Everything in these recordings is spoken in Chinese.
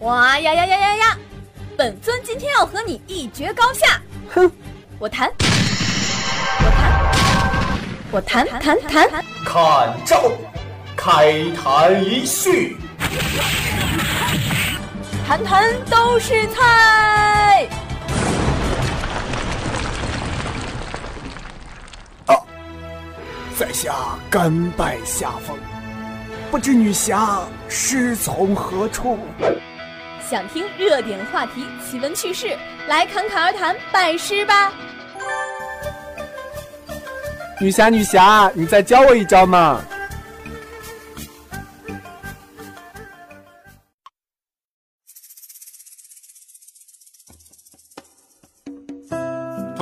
哇呀呀呀呀呀！本尊今天要和你一决高下。哼，我弹，我弹，我弹。弹。弹。看招，开坛一叙。弹弹都是菜。啊，在下甘拜下风，不知女侠师从何处？想听热点话题、奇闻趣事，来侃侃而谈，拜师吧。女侠，女侠，你再教我一招嘛！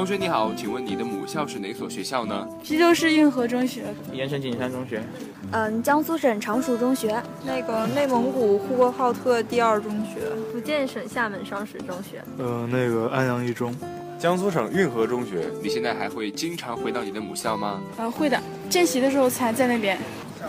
同学你好，请问你的母校是哪所学校呢？邳州市运河中学，盐城景山中学，嗯，江苏省常熟中学，那个内蒙古呼和浩特第二中学，福建省厦门双十中学，呃，那个安阳一中，江苏省运河中学。你现在还会经常回到你的母校吗？啊，会的，见习的时候才在那边。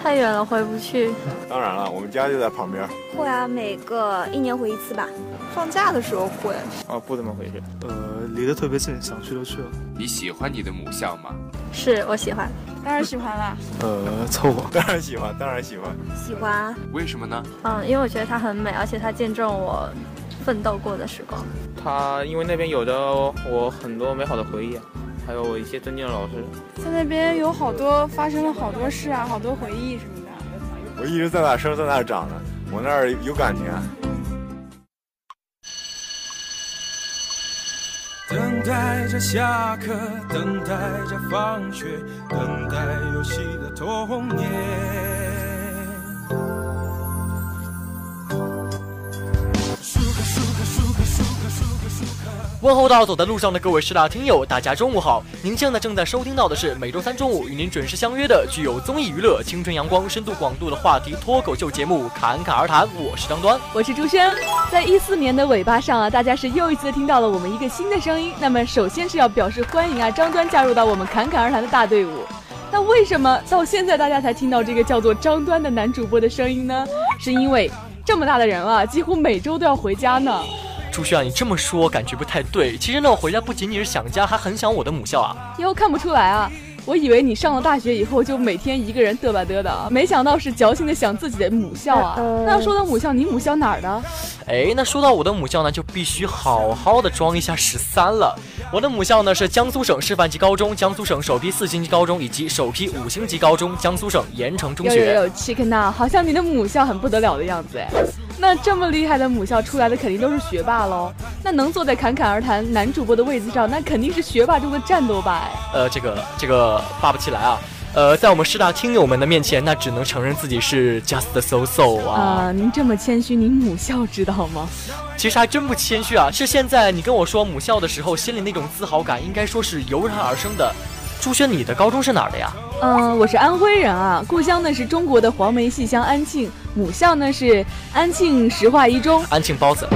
太远了，回不去。当然了，我们家就在旁边。会啊，每个一年回一次吧。放假的时候会。哦，不怎么回去。呃，离得特别近，想去就去了。你喜欢你的母校吗？是我喜欢，当然喜欢啦。呃，凑合。当然喜欢，当然喜欢。喜欢。为什么呢？嗯，因为我觉得它很美，而且它见证我奋斗过的时光。它因为那边有着我很多美好的回忆。还有我一些尊敬的老师，在那边有好多发生了好多事啊，好多回忆什么的。我一直在那生，在那长的，我那儿有感情啊。等待着下课，等待着放学，等待游戏的童年。问候到走在路上的各位师大听友，大家中午好！您现在正在收听到的是每周三中午与您准时相约的具有综艺娱乐、青春阳光、深度广度的话题脱口秀节目《侃侃而谈》，我是张端，我是朱轩。在一四年的尾巴上啊，大家是又一次听到了我们一个新的声音。那么首先是要表示欢迎啊，张端加入到我们《侃侃而谈》的大队伍。那为什么到现在大家才听到这个叫做张端的男主播的声音呢？是因为这么大的人了，几乎每周都要回家呢。朱旭啊，你这么说感觉不太对。其实呢，我回家不仅仅是想家，还很想我的母校啊。哟，看不出来啊，我以为你上了大学以后就每天一个人嘚吧嘚的，没想到是矫情的想自己的母校啊。那要说到母校，你母校哪儿的？哎，那说到我的母校呢，就必须好好的装一下十三了。我的母校呢是江苏省示范级高中、江苏省首批四星级高中以及首批五星级高中——江苏省盐城中学。有有有，chicken 呐，好像你的母校很不得了的样子哎。那这么厉害的母校出来的肯定都是学霸喽。那能坐在侃侃而谈男主播的位子上，那肯定是学霸中的战斗霸哎。呃，这个这个霸不起来啊。呃，在我们师大听友们的面前，那只能承认自己是 just so so 啊。啊，您这么谦虚，您母校知道吗？其实还真不谦虚啊，是现在你跟我说母校的时候，心里那种自豪感，应该说是油然而生的。朱轩，你的高中是哪儿的呀？嗯，我是安徽人啊，故乡呢是中国的黄梅戏乡安庆，母校呢是安庆石化一中。安庆包子。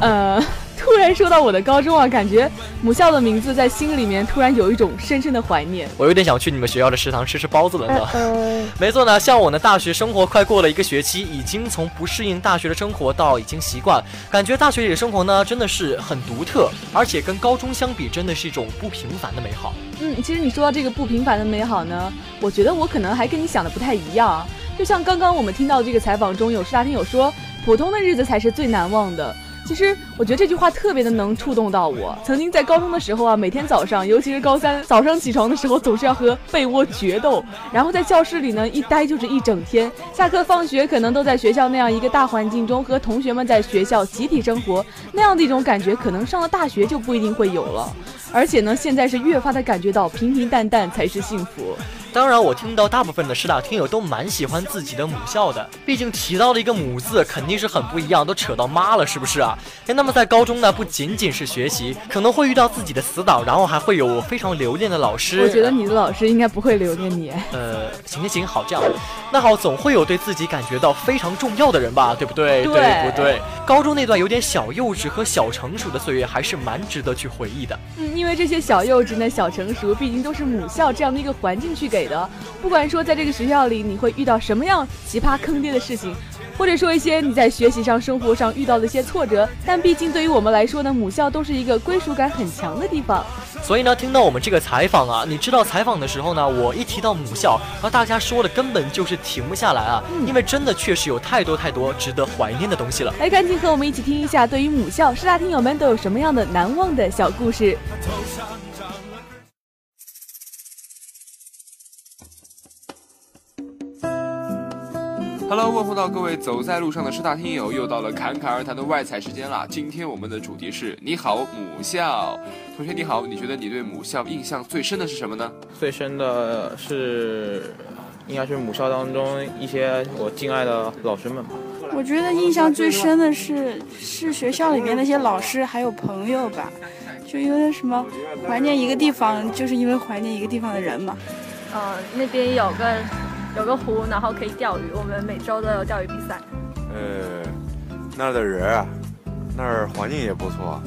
呃。突然说到我的高中啊，感觉母校的名字在心里面突然有一种深深的怀念。我有点想去你们学校的食堂吃吃包子了呢。没错呢，像我呢，大学生活快过了一个学期，已经从不适应大学的生活到已经习惯，感觉大学里的生活呢真的是很独特，而且跟高中相比，真的是一种不平凡的美好。嗯，其实你说到这个不平凡的美好呢，我觉得我可能还跟你想的不太一样。就像刚刚我们听到这个采访中有师大听友说，普通的日子才是最难忘的。其实我觉得这句话特别的能触动到我。曾经在高中的时候啊，每天早上，尤其是高三早上起床的时候，总是要和被窝决斗，然后在教室里呢一待就是一整天。下课放学可能都在学校那样一个大环境中，和同学们在学校集体生活，那样的一种感觉，可能上了大学就不一定会有了。而且呢，现在是越发的感觉到平平淡淡才是幸福。当然，我听到大部分的师大听友都蛮喜欢自己的母校的，毕竟提到了一个“母”字，肯定是很不一样，都扯到妈了，是不是啊？哎，那么在高中呢，不仅仅是学习，可能会遇到自己的死党，然后还会有非常留恋的老师。我觉得你的老师应该不会留恋你。呃，行行行，好这样。那好，总会有对自己感觉到非常重要的人吧，对不对？对不对？高中那段有点小幼稚和小成熟的岁月，还是蛮值得去回忆的。嗯，因为这些小幼稚呢、小成熟，毕竟都是母校这样的一个环境去给的，不管。说在这个学校里，你会遇到什么样奇葩坑爹的事情？或者说一些你在学习上、生活上遇到的一些挫折。但毕竟对于我们来说呢，母校都是一个归属感很强的地方。所以呢，听到我们这个采访啊，你知道采访的时候呢，我一提到母校，然后大家说的根本就是停不下来啊，因为真的确实有太多太多值得怀念的东西了。来，赶紧和我们一起听一下，对于母校，师大听友们都有什么样的难忘的小故事。Hello，问候到各位走在路上的师大听友，又到了侃侃而谈的外采时间啦。今天我们的主题是你好母校，同学你好，你觉得你对母校印象最深的是什么呢？最深的是，应该是母校当中一些我敬爱的老师们吧。我觉得印象最深的是是学校里面那些老师还有朋友吧，就因为什么怀念一个地方，就是因为怀念一个地方的人嘛。嗯，那边有个。有个湖，然后可以钓鱼。我们每周都有钓鱼比赛。呃，那儿的人啊，那儿环境也不错，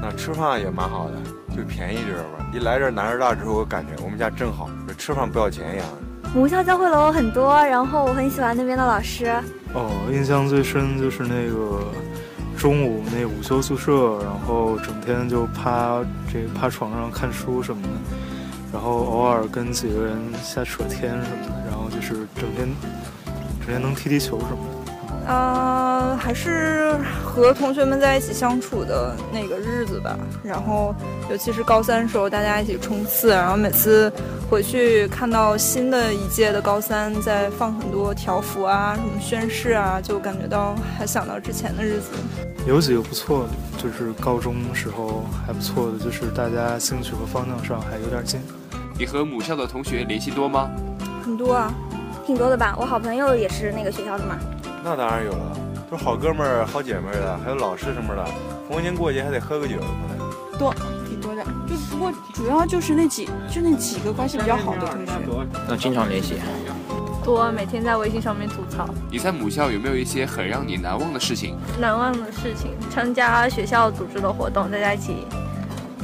那吃饭也蛮好的，就便宜知道吧？一来这南师大之后，我感觉我们家真好，这吃饭不要钱一样。母校教会了我很多，然后我很喜欢那边的老师。哦，印象最深就是那个中午那午休宿舍，然后整天就趴这趴床上看书什么的，然后偶尔跟几个人瞎扯天什么的。是整天，整天能踢踢球什么的。呃，还是和同学们在一起相处的那个日子吧。然后，尤其是高三时候，大家一起冲刺，然后每次回去看到新的一届的高三在放很多条幅啊、什么宣誓啊，就感觉到还想到之前的日子。有几个不错的，就是高中时候还不错的，就是大家兴趣和方向上还有点近。你和母校的同学联系多吗？很多啊。挺多的吧，我好朋友也是那个学校的嘛。那当然有了，都是好哥们儿、好姐妹的，还有老师什么的，逢年过节还得喝个酒什么的。多，挺多的。就不过主要就是那几，就那几个关系比较好的同学。那经常联系。多，每天在微信上面吐槽。你在母校有没有一些很让你难忘的事情？难忘的事情，参加学校组织的活动，大家一起，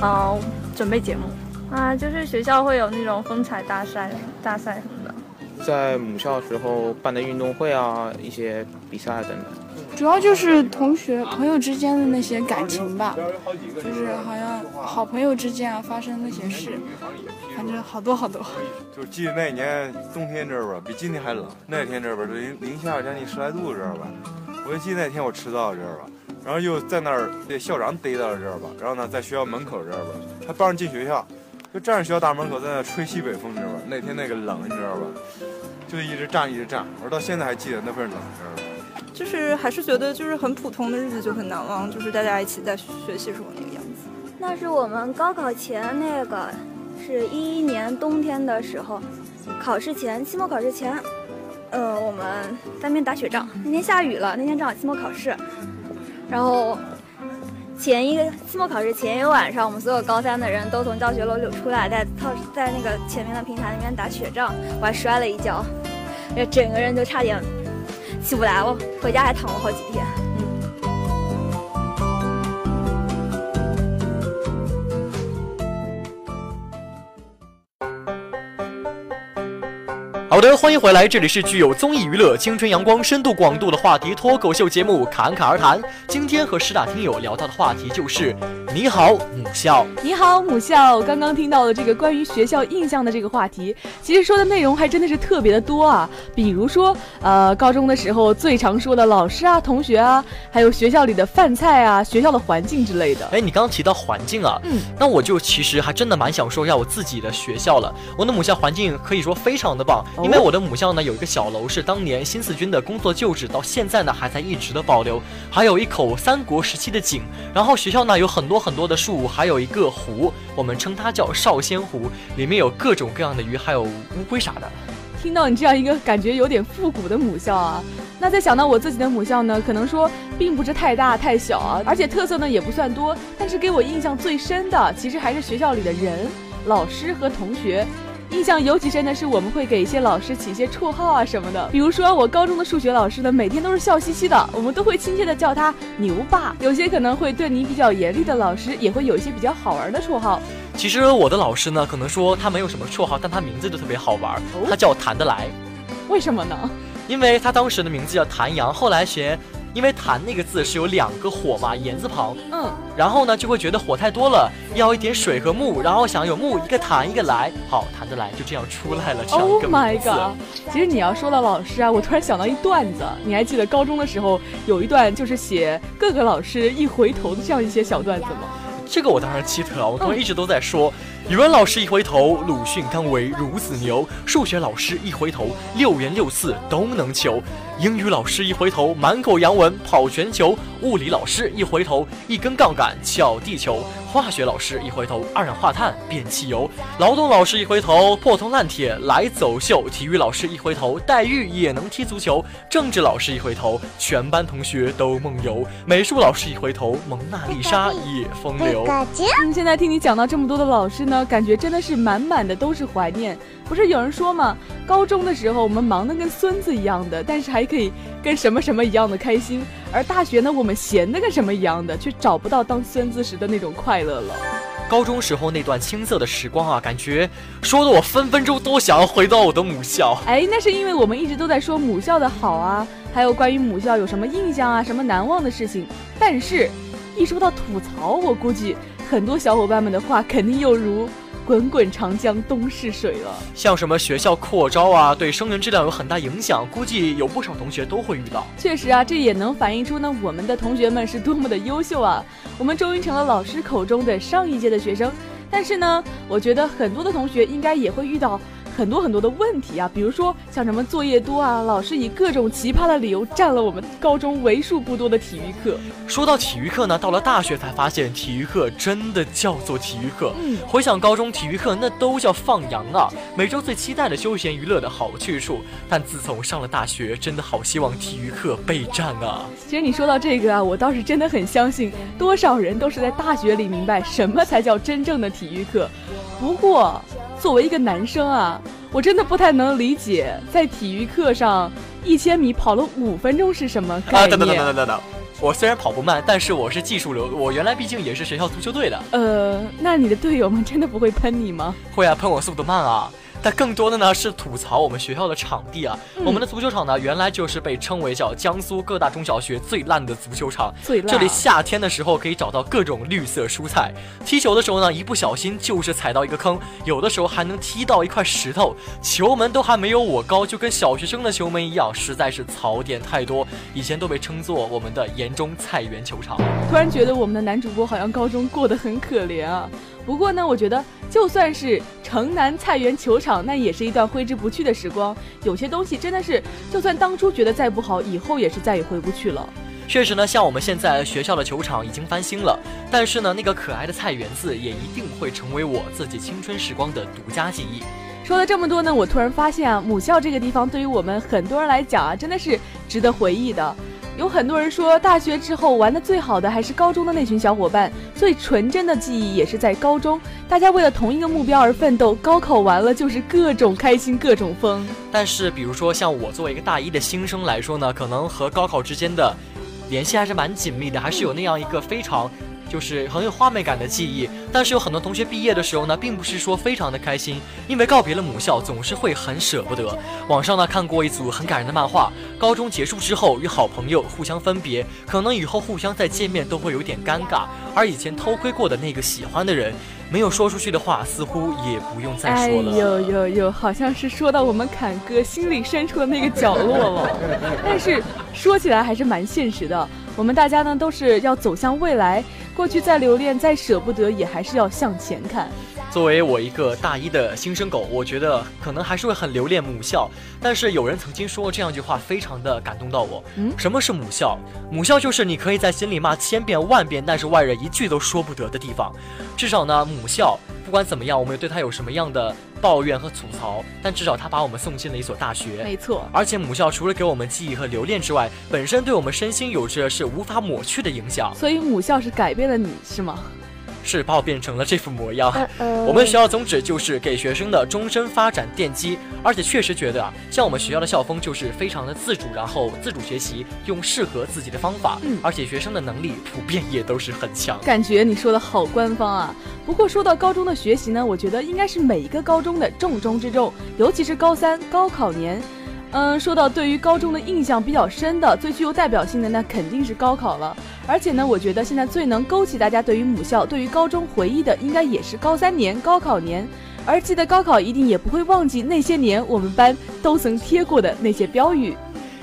嗯，准备节目啊，就是学校会有那种风采大赛、大赛什么的。在母校时候办的运动会啊，一些比赛等等，主要就是同学朋友之间的那些感情吧，就是好像好朋友之间啊发生那些事，反正好多好多。就是记得那年冬天这吧，比今天还冷。那天这边零零下将近十来度，知道吧？我就记得那天我迟到，知道吧？然后又在那儿被校长逮到了，知道吧？然后呢，在学校门口这儿吧，他不让进学校。就站在学校大门口，在那吹西北风，你知道吧？那天那个冷，你知道吧？就一直站，一直站。我到现在还记得那份冷？就是还是觉得就是很普通的日子就很难忘，就是大家一起在学习时候那个样子。那是我们高考前那个，是一一年冬天的时候，考试前，期末考试前，呃，我们在那边打雪仗。那天下雨了，那天正好期末考试，然后。前一个期末考试前一个晚上，我们所有高三的人都从教学楼里出来，在操在那个前面的平台那边打雪仗，我还摔了一跤，整个人就差点起不来了，回家还躺了好几天。好的，欢迎回来，这里是具有综艺娱乐、青春阳光、深度广度的话题脱口秀节目《侃侃而谈》。今天和十大听友聊到的话题就是“你好母校”。你好母校，刚刚听到了这个关于学校印象的这个话题，其实说的内容还真的是特别的多啊。比如说，呃，高中的时候最常说的老师啊、同学啊，还有学校里的饭菜啊、学校的环境之类的。哎，你刚刚提到环境啊，嗯，那我就其实还真的蛮想说一下我自己的学校了。我的母校环境可以说非常的棒。因为我的母校呢有一个小楼是当年新四军的工作旧址，到现在呢还在一直的保留，还有一口三国时期的井，然后学校呢有很多很多的树，还有一个湖，我们称它叫少仙湖，里面有各种各样的鱼，还有乌龟啥的。听到你这样一个感觉有点复古的母校啊，那再想到我自己的母校呢，可能说并不是太大太小啊，而且特色呢也不算多，但是给我印象最深的其实还是学校里的人、老师和同学。印象尤其深的是，我们会给一些老师起一些绰号啊什么的。比如说，我高中的数学老师呢，每天都是笑嘻嘻的，我们都会亲切的叫他牛爸。有些可能会对你比较严厉的老师，也会有一些比较好玩的绰号。其实我的老师呢，可能说他没有什么绰号，但他名字就特别好玩，他叫谈得来。为什么呢？因为他当时的名字叫谭阳，后来学。因为谭那个字是有两个火嘛，言字旁，嗯，然后呢就会觉得火太多了，要一点水和木，然后想有木一个谭一个来，好谈得来，就这样出来了这样一个。Oh my god！其实你要说到老师啊，我突然想到一段子，你还记得高中的时候有一段就是写各个老师一回头的这样一些小段子吗？这个我当然记得了，我刚刚一直都在说。语文老师一回头，鲁迅刚为孺子牛；数学老师一回头，六元六次都能求；英语老师一回头，满口洋文跑全球；物理老师一回头，一根杠杆撬地球；化学老师一回头，二氧化碳变汽油；劳动老师一回头，破铜烂铁来走秀；体育老师一回头，黛玉也能踢足球；政治老师一回头，全班同学都梦游；美术老师一回头，蒙娜丽莎也风流。嗯，现在听你讲到这么多的老师呢？感觉真的是满满的都是怀念，不是有人说吗？高中的时候我们忙得跟孙子一样的，但是还可以跟什么什么一样的开心；而大学呢，我们闲的跟什么一样的，却找不到当孙子时的那种快乐了。高中时候那段青涩的时光啊，感觉说的我分分钟都想要回到我的母校。哎，那是因为我们一直都在说母校的好啊，还有关于母校有什么印象啊，什么难忘的事情。但是，一说到吐槽，我估计。很多小伙伴们的话，肯定又如滚滚长江东逝水了。像什么学校扩招啊，对生源质量有很大影响，估计有不少同学都会遇到。确实啊，这也能反映出呢，我们的同学们是多么的优秀啊！我们终于成了老师口中的上一届的学生。但是呢，我觉得很多的同学应该也会遇到。很多很多的问题啊，比如说像什么作业多啊，老师以各种奇葩的理由占了我们高中为数不多的体育课。说到体育课呢，到了大学才发现体育课真的叫做体育课。嗯，回想高中体育课，那都叫放羊啊，每周最期待的休闲娱乐的好去处。但自从上了大学，真的好希望体育课备战啊。其实你说到这个啊，我倒是真的很相信，多少人都是在大学里明白什么才叫真正的体育课。不过。作为一个男生啊，我真的不太能理解，在体育课上一千米跑了五分钟是什么概念？等等等等等等，我虽然跑不慢，但是我是技术流，我原来毕竟也是学校足球队的。呃，那你的队友们真的不会喷你吗？会啊，喷我速度慢啊。但更多的呢是吐槽我们学校的场地啊，我们的足球场呢原来就是被称为叫江苏各大中小学最烂的足球场，最烂。这里夏天的时候可以找到各种绿色蔬菜，踢球的时候呢一不小心就是踩到一个坑，有的时候还能踢到一块石头，球门都还没有我高，就跟小学生的球门一样，实在是槽点太多，以前都被称作我们的盐中菜园球场。突然觉得我们的男主播好像高中过得很可怜啊。不过呢，我觉得就算是城南菜园球场，那也是一段挥之不去的时光。有些东西真的是，就算当初觉得再不好，以后也是再也回不去了。确实呢，像我们现在学校的球场已经翻新了，但是呢，那个可爱的菜园子也一定会成为我自己青春时光的独家记忆。说了这么多呢，我突然发现啊，母校这个地方对于我们很多人来讲啊，真的是值得回忆的。有很多人说，大学之后玩的最好的还是高中的那群小伙伴，最纯真的记忆也是在高中。大家为了同一个目标而奋斗，高考完了就是各种开心，各种疯。但是，比如说像我作为一个大一的新生来说呢，可能和高考之间的联系还是蛮紧密的，还是有那样一个非常。就是很有画面感的记忆，但是有很多同学毕业的时候呢，并不是说非常的开心，因为告别了母校，总是会很舍不得。网上呢看过一组很感人的漫画，高中结束之后与好朋友互相分别，可能以后互相再见面都会有点尴尬，而以前偷窥过的那个喜欢的人。没有说出去的话，似乎也不用再说了。哎呦呦呦，好像是说到我们侃哥心里深处的那个角落了。但是说起来还是蛮现实的，我们大家呢都是要走向未来，过去再留恋再舍不得，也还是要向前看。作为我一个大一的新生狗，我觉得可能还是会很留恋母校。但是有人曾经说过这样一句话，非常的感动到我。嗯，什么是母校？母校就是你可以在心里骂千遍万遍，但是外人一句都说不得的地方。至少呢，母校不管怎么样，我们对它有什么样的抱怨和吐槽，但至少他把我们送进了一所大学。没错。而且母校除了给我们记忆和留恋之外，本身对我们身心有着是无法抹去的影响。所以母校是改变了你，是吗？是把我变成了这副模样。我们学校宗旨就是给学生的终身发展奠基，而且确实觉得啊，像我们学校的校风就是非常的自主，然后自主学习，用适合自己的方法，而且学生的能力普遍也都是很强。感觉你说的好官方啊！不过说到高中的学习呢，我觉得应该是每一个高中的重中之重，尤其是高三高考年。嗯，说到对于高中的印象比较深的、最具有代表性的，那肯定是高考了。而且呢，我觉得现在最能勾起大家对于母校、对于高中回忆的，应该也是高三年高考年。而记得高考，一定也不会忘记那些年我们班都曾贴过的那些标语。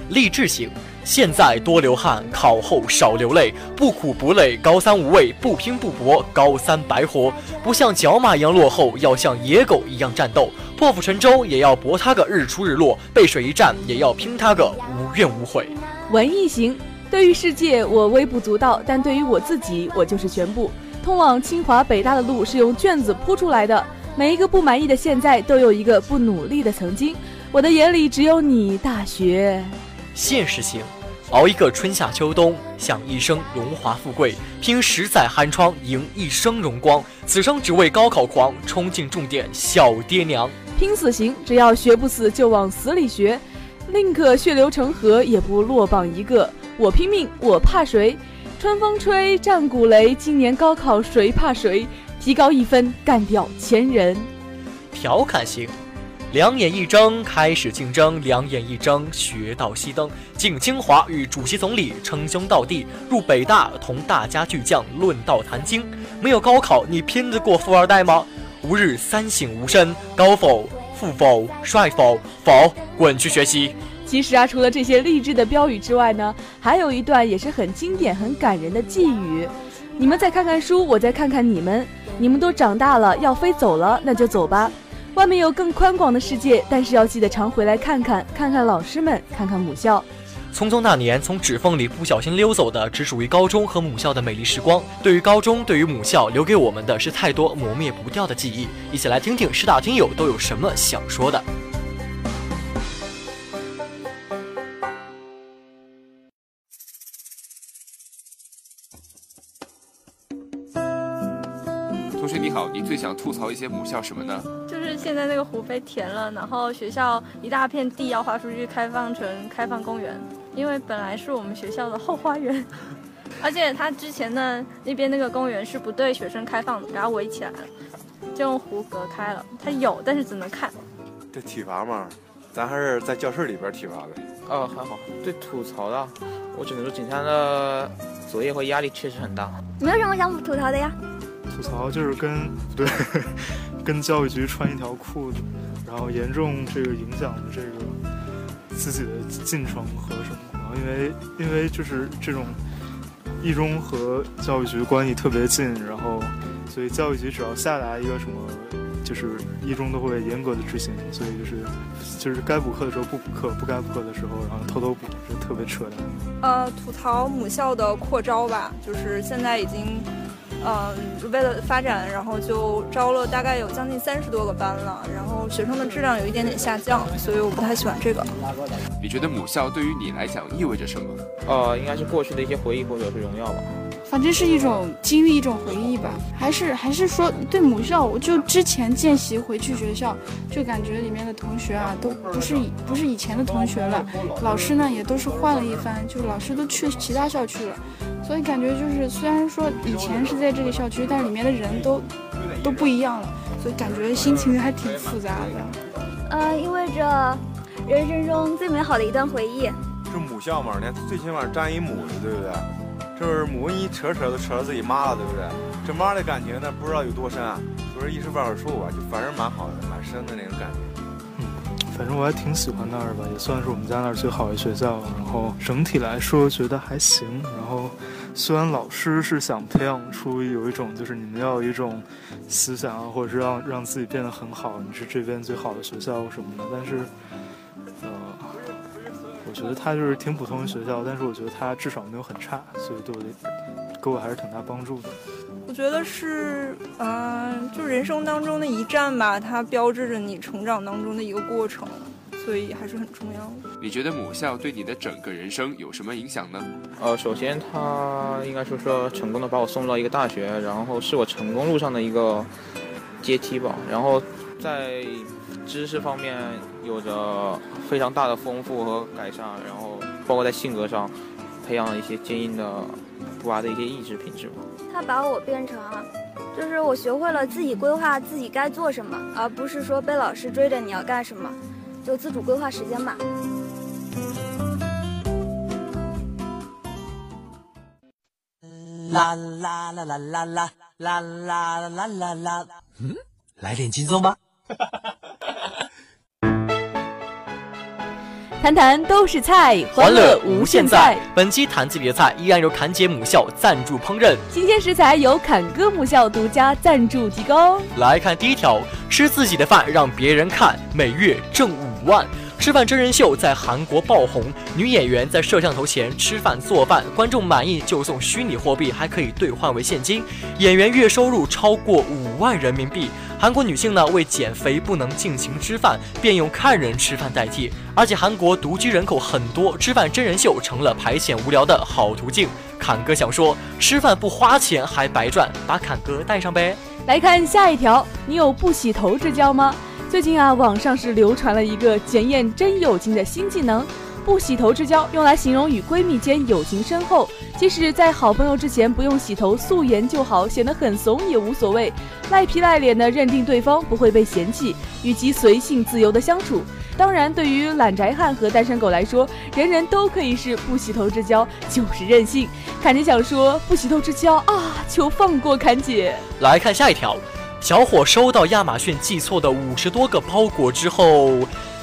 励志型，现在多流汗，考后少流泪，不苦不累，高三无畏，不拼不搏，高三白活。不像角马一样落后，要像野狗一样战斗。破釜沉舟也要搏他个日出日落，背水一战也要拼他个无怨无悔。文艺型，对于世界我微不足道，但对于我自己我就是全部。通往清华北大的路是用卷子铺出来的，每一个不满意的现在都有一个不努力的曾经。我的眼里只有你，大学。现实型，熬一个春夏秋冬，享一生荣华富贵，拼十载寒窗，赢一生荣光。此生只为高考狂，冲进重点，小爹娘。拼死行，只要学不死就往死里学，宁可血流成河也不落榜一个。我拼命，我怕谁？春风吹，战鼓擂，今年高考谁怕谁？提高一分，干掉前人。调侃型，两眼一睁，开始竞争；两眼一睁，学到熄灯。进清华与主席总理称兄道弟，入北大同大家巨匠论道谈经。没有高考，你拼得过富二代吗？吾日三省吾身：高否、富否、帅否？否，滚去学习。其实啊，除了这些励志的标语之外呢，还有一段也是很经典、很感人的寄语。你们再看看书，我再看看你们。你们都长大了，要飞走了，那就走吧。外面有更宽广的世界，但是要记得常回来看看，看看老师们，看看母校。匆匆那年，从指缝里不小心溜走的，只属于高中和母校的美丽时光。对于高中，对于母校，留给我们的是太多磨灭不掉的记忆。一起来听听师大听友都有什么想说的。同学你好，你最想吐槽一些母校什么呢？就是现在那个湖被填了，然后学校一大片地要划出去开放成开放公园，因为本来是我们学校的后花园，而且它之前呢那边那个公园是不对学生开放的，给它围起来了，就用湖隔开了。它有，但是只能看。这体罚嘛，咱还是在教室里边体罚呗。哦，还好。对吐槽的，我只能说今天的作业和压力确实很大。没有什么想吐槽的呀？吐槽就是跟不对，跟教育局穿一条裤子，然后严重这个影响了这个自己的进程和什么。然后因为因为就是这种一中和教育局关系特别近，然后所以教育局只要下达一个什么，就是一中都会严格的执行。所以就是就是该补课的时候不补课，不该补课的时候然后偷偷补，就特别扯淡。呃，吐槽母校的扩招吧，就是现在已经。嗯，为了发展，然后就招了大概有将近三十多个班了，然后学生的质量有一点点下降，所以我不太喜欢这个。你觉得母校对于你来讲意味着什么？呃，应该是过去的一些回忆或者是荣耀吧。反正是一种经历，一种回忆吧。还是还是说对母校，我就之前见习回去学校，就感觉里面的同学啊，都不是以不是以前的同学了，老师呢也都是换了一番，就老师都去其他校区了。所以感觉就是，虽然说以前是在这个校区，但是里面的人都都不一样了，所以感觉心情还挺复杂的。呃，意味着人生中最美好的一段回忆。是母校嘛，你看最起码占一母的，对不对？这是母一扯扯都扯到自己妈了，对不对？这妈的感情呢，不知道有多深啊。所以一时半会儿说吧，就反正蛮好的，蛮深的那种感觉。嗯，反正我还挺喜欢那儿吧，也算是我们家那儿最好的学校。然后整体来说觉得还行。然后。虽然老师是想培养出有一种，就是你们要有一种思想啊，或者是让让自己变得很好，你是这边最好的学校什么的，但是，呃，我觉得他就是挺普通的学校，但是我觉得他至少没有很差，所以对我的给我还是挺大帮助的。我觉得是，嗯，就人生当中的一站吧，它标志着你成长当中的一个过程。所以还是很重要的。你觉得母校对你的整个人生有什么影响呢？呃，首先他应该说说成功的把我送到一个大学，然后是我成功路上的一个阶梯吧。然后在知识方面有着非常大的丰富和改善，然后包括在性格上培养了一些坚硬的不拔的一些意志品质吧。他把我变成，就是我学会了自己规划自己该做什么，而不是说被老师追着你要干什么。就自主规划时间吧。啦啦啦啦啦啦啦啦啦啦啦啦！嗯，来点轻松吧。谈谈都是菜，欢乐无限在。本期谈自己的菜，依然由侃姐母校赞助烹饪，新鲜食材由侃哥母校独家赞助提供。来看第一条，吃自己的饭，让别人看，每月挣五万。吃饭真人秀在韩国爆红，女演员在摄像头前吃饭做饭，观众满意就送虚拟货币，还可以兑换为现金。演员月收入超过五万人民币。韩国女性呢为减肥不能尽情吃饭，便用看人吃饭代替。而且韩国独居人口很多，吃饭真人秀成了排遣无聊的好途径。侃哥想说，吃饭不花钱还白赚，把侃哥带上呗。来看下一条，你有不洗头之交吗？最近啊，网上是流传了一个检验真友情的新技能。不洗头之交，用来形容与闺蜜间友情深厚，即使在好朋友之前不用洗头，素颜就好，显得很怂也无所谓。赖皮赖脸的认定对方不会被嫌弃，与其随性自由的相处。当然，对于懒宅汉和单身狗来说，人人都可以是不洗头之交，就是任性。侃姐想说，不洗头之交啊，求放过侃姐。来看下一条，小伙收到亚马逊寄错的五十多个包裹之后。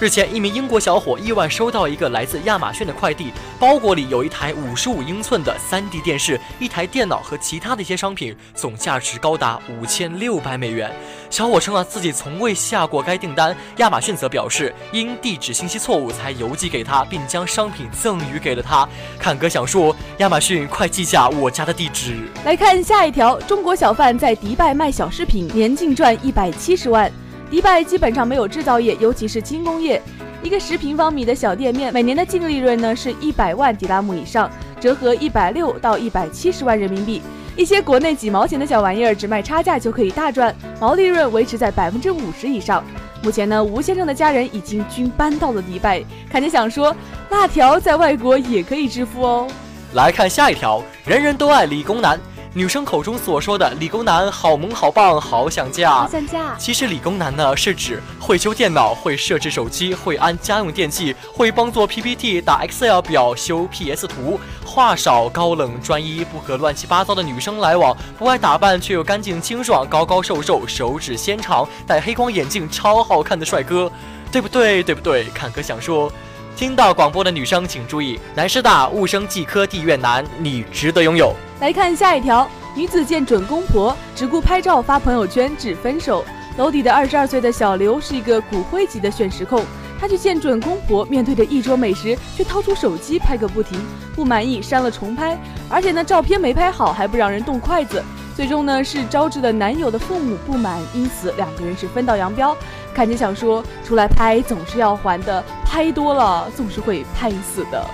日前，一名英国小伙意外收到一个来自亚马逊的快递，包裹里有一台五十五英寸的 3D 电视、一台电脑和其他的一些商品，总价值高达五千六百美元。小伙称啊自己从未下过该订单，亚马逊则表示因地址信息错误才邮寄给他，并将商品赠予给了他。侃哥想说，亚马逊快记下我家的地址。来看下一条，中国小贩在迪拜卖小饰品，年净赚一百七十万。迪拜基本上没有制造业，尤其是轻工业。一个十平方米的小店面，每年的净利润呢是一百万迪拉姆以上，折合一百六到一百七十万人民币。一些国内几毛钱的小玩意儿，只卖差价就可以大赚，毛利润维持在百分之五十以上。目前呢，吴先生的家人已经均搬到了迪拜。看见想说，辣条在外国也可以致富哦。来看下一条，人人都爱理工男。女生口中所说的理工男好萌好棒好想嫁，想嫁。其实理工男呢是指会修电脑、会设置手机、会安家用电器、会帮做 PPT、打 Excel 表、修 PS 图、话少、高冷、专一、不和乱七八糟的女生来往、不爱打扮却又干净清爽、高高瘦瘦、手指纤长、戴黑框眼镜超好看的帅哥，对不对？对不对？侃哥想说，听到广播的女生请注意，南师大物生技科地院男，你值得拥有。来看下一条，女子见准公婆，只顾拍照发朋友圈，致分手。楼底的二十二岁的小刘是一个骨灰级的选食控，他去见准公婆，面对着一桌美食，却掏出手机拍个不停，不满意删了重拍，而且呢照片没拍好，还不让人动筷子。最终呢是招致了男友的父母不满，因此两个人是分道扬镳。看见想说，出来拍总是要还的，拍多了总是会拍死的。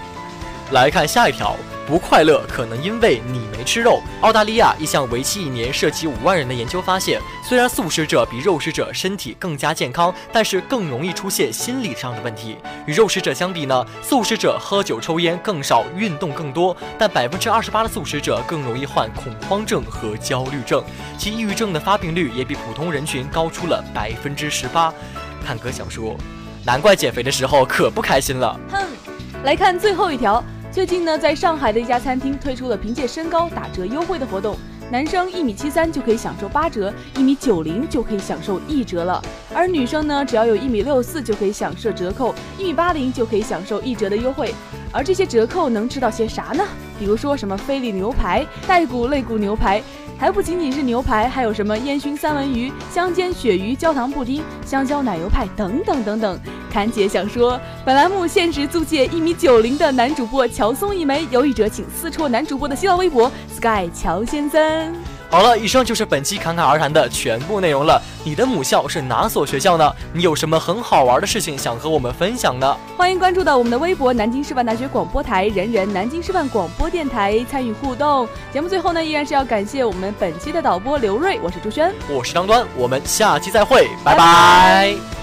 来看下一条。不快乐可能因为你没吃肉。澳大利亚一项为期一年、涉及五万人的研究发现，虽然素食者比肉食者身体更加健康，但是更容易出现心理上的问题。与肉食者相比呢，素食者喝酒抽烟更少，运动更多，但 百分之二十八的素食者更容易患恐慌症和焦虑症，其抑郁症的发病率也比普通人群高出了百分之十八。看哥想说，难怪减肥的时候可不开心了。哼，来看最后一条。最近呢，在上海的一家餐厅推出了凭借身高打折优惠的活动，男生一米七三就可以享受八折，一米九零就可以享受一折了。而女生呢，只要有一米六四就可以享受折扣，一米八零就可以享受一折的优惠。而这些折扣能吃到些啥呢？比如说什么菲力牛排、带骨肋骨牛排。还不仅仅是牛排，还有什么烟熏三文鱼、香煎鳕鱼、焦糖布丁、香蕉奶油派等等等等。侃姐想说，本栏目限时租借一米九零的男主播乔松一枚，有意者请私戳男主播的新浪微博 sky 乔先生。好了，以上就是本期侃侃而谈的全部内容了。你的母校是哪所学校呢？你有什么很好玩的事情想和我们分享呢？欢迎关注到我们的微博“南京师范大学广播台”人人南京师范广播电台参与互动。节目最后呢，依然是要感谢我们本期的导播刘瑞，我是朱轩，我是张端，我们下期再会，拜拜。